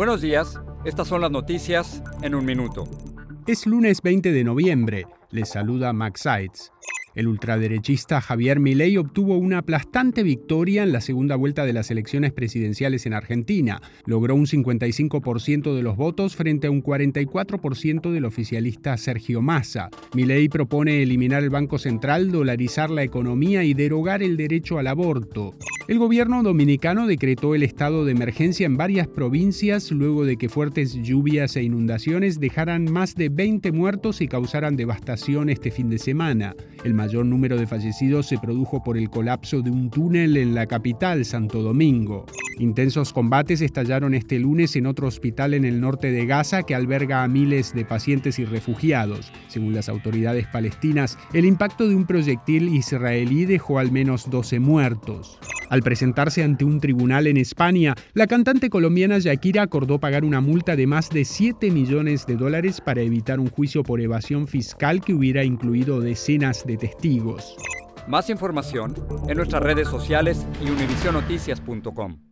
Buenos días, estas son las noticias en un minuto. Es lunes 20 de noviembre, les saluda Max Seitz. El ultraderechista Javier Milei obtuvo una aplastante victoria en la segunda vuelta de las elecciones presidenciales en Argentina. Logró un 55% de los votos frente a un 44% del oficialista Sergio Massa. Milei propone eliminar el Banco Central, dolarizar la economía y derogar el derecho al aborto. El gobierno dominicano decretó el estado de emergencia en varias provincias luego de que fuertes lluvias e inundaciones dejaran más de 20 muertos y causaran devastación este fin de semana. El mayor número de fallecidos se produjo por el colapso de un túnel en la capital, Santo Domingo. Intensos combates estallaron este lunes en otro hospital en el norte de Gaza que alberga a miles de pacientes y refugiados. Según las autoridades palestinas, el impacto de un proyectil israelí dejó al menos 12 muertos. Al presentarse ante un tribunal en España, la cantante colombiana Shakira acordó pagar una multa de más de 7 millones de dólares para evitar un juicio por evasión fiscal que hubiera incluido decenas de testigos. Más información en nuestras redes sociales y univisionoticias.com.